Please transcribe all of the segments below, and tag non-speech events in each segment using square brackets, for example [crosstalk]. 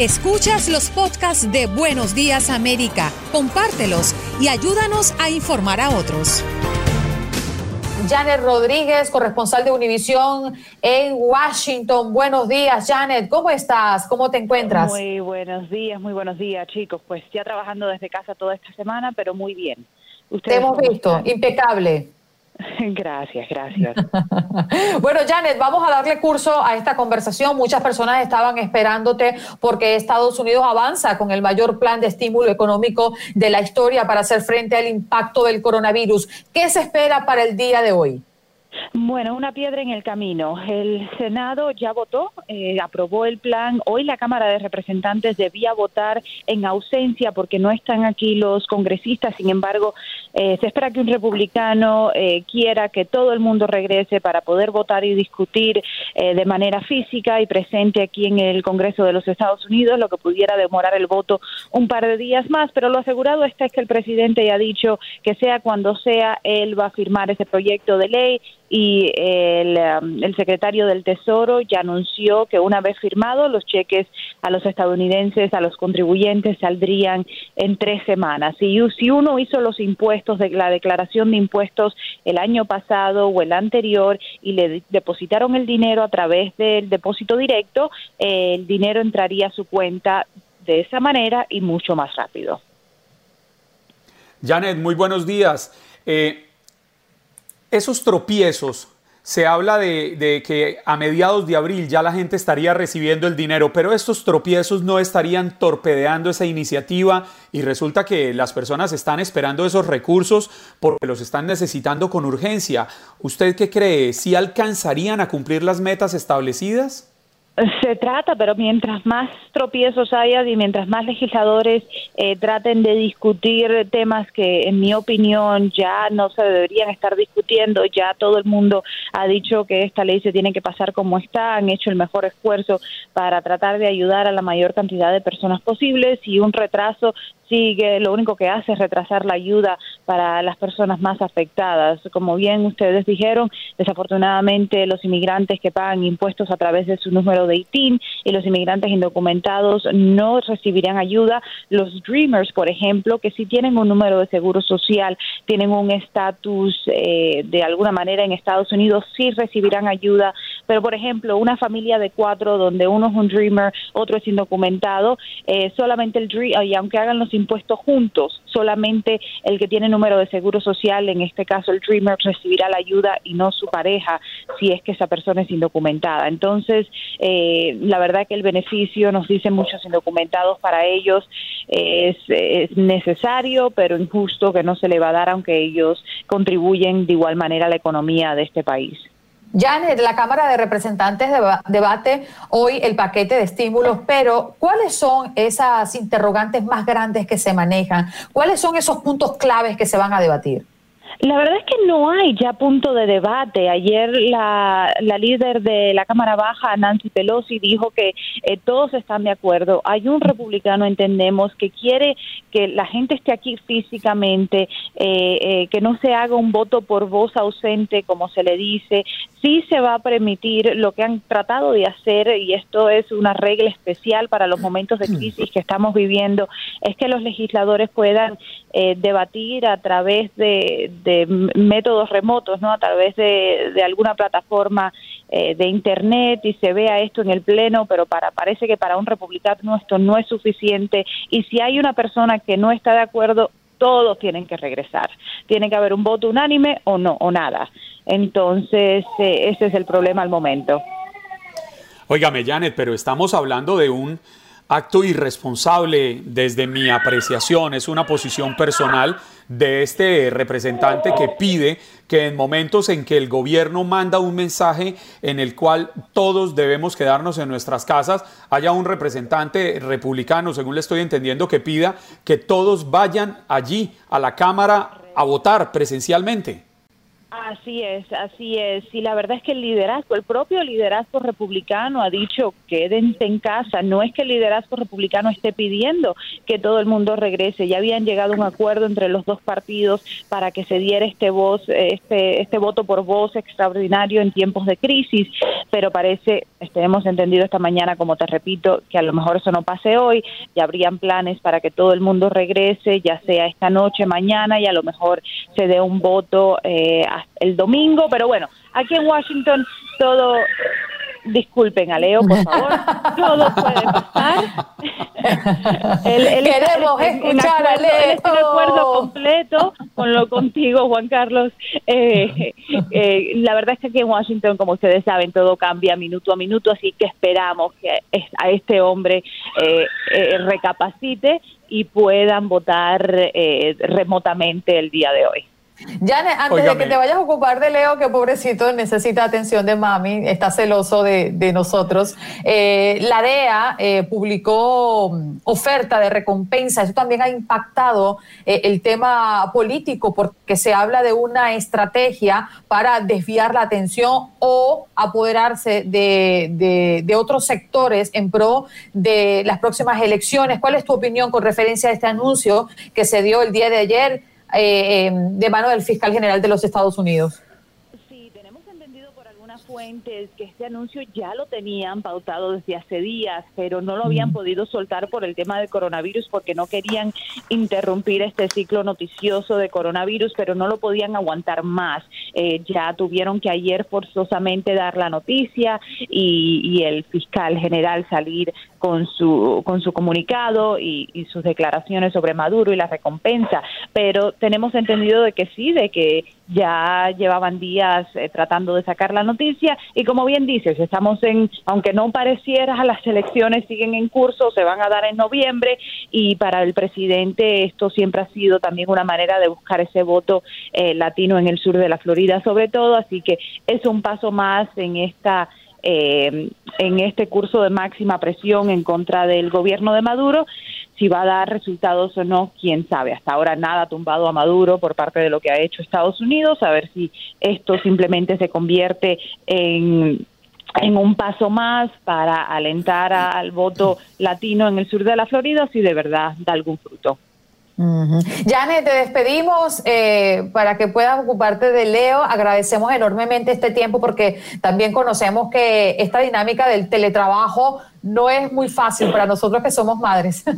Escuchas los podcasts de Buenos Días América, compártelos y ayúdanos a informar a otros. Janet Rodríguez, corresponsal de Univisión en Washington. Buenos días, Janet. ¿Cómo estás? ¿Cómo te encuentras? Muy buenos días, muy buenos días, chicos. Pues ya trabajando desde casa toda esta semana, pero muy bien. te hemos visto, impecable. [laughs] Gracias, gracias. [laughs] bueno, Janet, vamos a darle curso a esta conversación. Muchas personas estaban esperándote porque Estados Unidos avanza con el mayor plan de estímulo económico de la historia para hacer frente al impacto del coronavirus. ¿Qué se espera para el día de hoy? Bueno, una piedra en el camino. El Senado ya votó, eh, aprobó el plan. Hoy la Cámara de Representantes debía votar en ausencia porque no están aquí los congresistas. Sin embargo, eh, se espera que un republicano eh, quiera que todo el mundo regrese para poder votar y discutir de manera física y presente aquí en el Congreso de los Estados Unidos, lo que pudiera demorar el voto un par de días más. Pero lo asegurado está es que el presidente ya ha dicho que sea cuando sea, él va a firmar ese proyecto de ley y um, el, secretario del Tesoro ya anunció que una vez firmado los cheques a los estadounidenses, a los contribuyentes saldrían en tres semanas. Si, si uno hizo los impuestos de la declaración de impuestos el año pasado o el anterior y le depositaron el dinero a través del depósito directo, el dinero entraría a su cuenta de esa manera y mucho más rápido. Janet, muy buenos días. Eh, esos tropiezos, se habla de, que a mediados de abril ya la gente estaría recibiendo el dinero, pero estos tropiezos no estarían torpedeando esa iniciativa y resulta que las personas están esperando esos recursos porque los están necesitando con urgencia. ¿Usted qué cree? ¿Si alcanzarían a cumplir las metas establecidas? Se trata, pero mientras más tropiezos haya y mientras más legisladores eh, traten de discutir temas que, en mi opinión, ya no se deberían estar discutiendo, ya todo el mundo ha dicho que esta ley se tiene que pasar como está, han hecho el mejor esfuerzo para tratar de ayudar a la mayor cantidad de personas posibles y un retraso sigue, lo único que hace es retrasar la ayuda para las personas más afectadas. Como bien ustedes dijeron, desafortunadamente los inmigrantes que pagan impuestos a través de su número de ITIN y los inmigrantes indocumentados no recibirán ayuda. Los Dreamers, por ejemplo, que sí tienen un número de seguro social, tienen un estatus eh, de alguna manera en Estados Unidos, sí recibirán ayuda. Pero, por ejemplo, una familia de cuatro donde uno es un Dreamer, otro es indocumentado, eh, solamente el Dream, y aunque hagan los impuestos juntos, solamente el que tiene número de seguro social, en este caso el Dreamer, recibirá la ayuda y no su pareja si es que esa persona es indocumentada. Entonces, eh, la verdad que el beneficio, nos dicen muchos indocumentados, para ellos es, es necesario, pero injusto que no se le va a dar aunque ellos contribuyen de igual manera a la economía de este país. Janet, la Cámara de Representantes debate hoy el paquete de estímulos, pero ¿cuáles son esas interrogantes más grandes que se manejan? ¿Cuáles son esos puntos claves que se van a debatir? La verdad es que no hay ya punto de debate. Ayer la, la líder de la Cámara Baja, Nancy Pelosi, dijo que eh, todos están de acuerdo. Hay un republicano, entendemos, que quiere que la gente esté aquí físicamente, eh, eh, que no se haga un voto por voz ausente, como se le dice. Sí se va a permitir lo que han tratado de hacer, y esto es una regla especial para los momentos de crisis que estamos viviendo, es que los legisladores puedan debatir a través de de métodos remotos, ¿no? A través de, de alguna plataforma eh, de internet y se vea esto en el pleno, pero para parece que para un republicano esto no es suficiente y si hay una persona que no está de acuerdo, todos tienen que regresar. Tiene que haber un voto unánime o no o nada. Entonces, eh, ese es el problema al momento. Óigame, Janet, pero estamos hablando de un acto irresponsable desde mi apreciación, es una posición personal de este representante que pide que en momentos en que el gobierno manda un mensaje en el cual todos debemos quedarnos en nuestras casas, haya un representante republicano, según le estoy entendiendo, que pida que todos vayan allí a la Cámara a votar presencialmente. Así es, así es. Y la verdad es que el liderazgo, el propio liderazgo republicano ha dicho quédense en casa. No es que el liderazgo republicano esté pidiendo que todo el mundo regrese. Ya habían llegado a un acuerdo entre los dos partidos para que se diera este voz, este, este voto por voz extraordinario en tiempos de crisis. Pero parece, este, hemos entendido esta mañana, como te repito, que a lo mejor eso no pase hoy. Ya habrían planes para que todo el mundo regrese, ya sea esta noche, mañana, y a lo mejor se dé un voto eh, el domingo, pero bueno, aquí en Washington todo, disculpen a Leo, por favor, [laughs] todo puede pasar. Queremos escuchar a Leo. Él acuerdo completo con lo contigo, Juan Carlos. Eh, eh, la verdad es que aquí en Washington, como ustedes saben, todo cambia minuto a minuto, así que esperamos que a este hombre eh, recapacite y puedan votar remotamente el día de hoy. Janet, antes de que te vayas a ocupar de Leo, que pobrecito necesita atención de mami, está celoso de, nosotros, eh, la DEA eh, publicó mm, oferta de recompensa. Eso también ha impactado eh, el tema político porque se habla de una estrategia para desviar la atención o apoderarse de, de otros sectores en pro de las próximas elecciones. ¿Cuál es tu opinión con referencia a este anuncio que se dio el día de ayer? Eh, de mano del fiscal general de los Estados Unidos fuentes que este anuncio ya lo tenían pautado desde hace días, pero no lo habían podido soltar por el tema del coronavirus porque no querían interrumpir este ciclo noticioso de coronavirus, pero no lo podían aguantar más. Eh, ya tuvieron que ayer forzosamente dar la noticia y, y, el fiscal general salir con su con su comunicado y, y sus declaraciones sobre Maduro y la recompensa. Pero tenemos entendido de que sí, de que ya llevaban días eh, tratando de sacar la noticia. Y como bien dices, estamos en, aunque no pareciera, las elecciones siguen en curso, se van a dar en noviembre y para el presidente esto siempre ha sido también una manera de buscar ese voto eh, latino en el sur de la Florida sobre todo, así que es un paso más en esta eh, en este curso de máxima presión en contra del gobierno de Maduro si va a dar resultados o no, quién sabe. Hasta ahora nada ha tumbado a Maduro por parte de lo que ha hecho Estados Unidos, a ver si esto simplemente se convierte en en un paso más para alentar al voto latino en el sur de la Florida, si de verdad da algún fruto. Janet, te despedimos eh, para que puedas ocuparte de Leo. Agradecemos enormemente este tiempo porque también conocemos que esta dinámica del teletrabajo no es muy fácil para nosotros que somos madres. [laughs]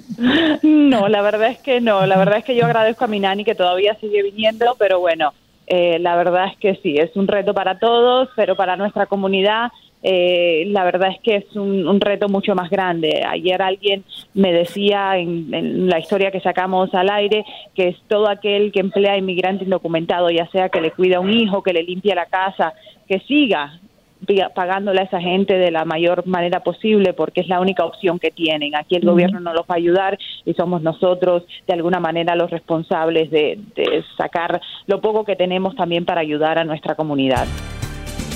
No, la verdad es que no. La verdad es que yo agradezco a mi nani que todavía sigue viniendo, pero bueno, eh, la verdad es que sí, es un reto para todos, pero para nuestra comunidad eh, la verdad es que es un, reto mucho más grande. Ayer alguien me decía en, la historia que sacamos al aire que es todo aquel que emplea a inmigrante indocumentado, ya sea que le cuida a un hijo, que le limpia la casa, que siga pagándole a esa gente de la mayor manera posible porque es la única opción que tienen. Aquí el gobierno no los va a ayudar y somos nosotros de alguna manera los responsables de sacar lo poco que tenemos también para ayudar a nuestra comunidad.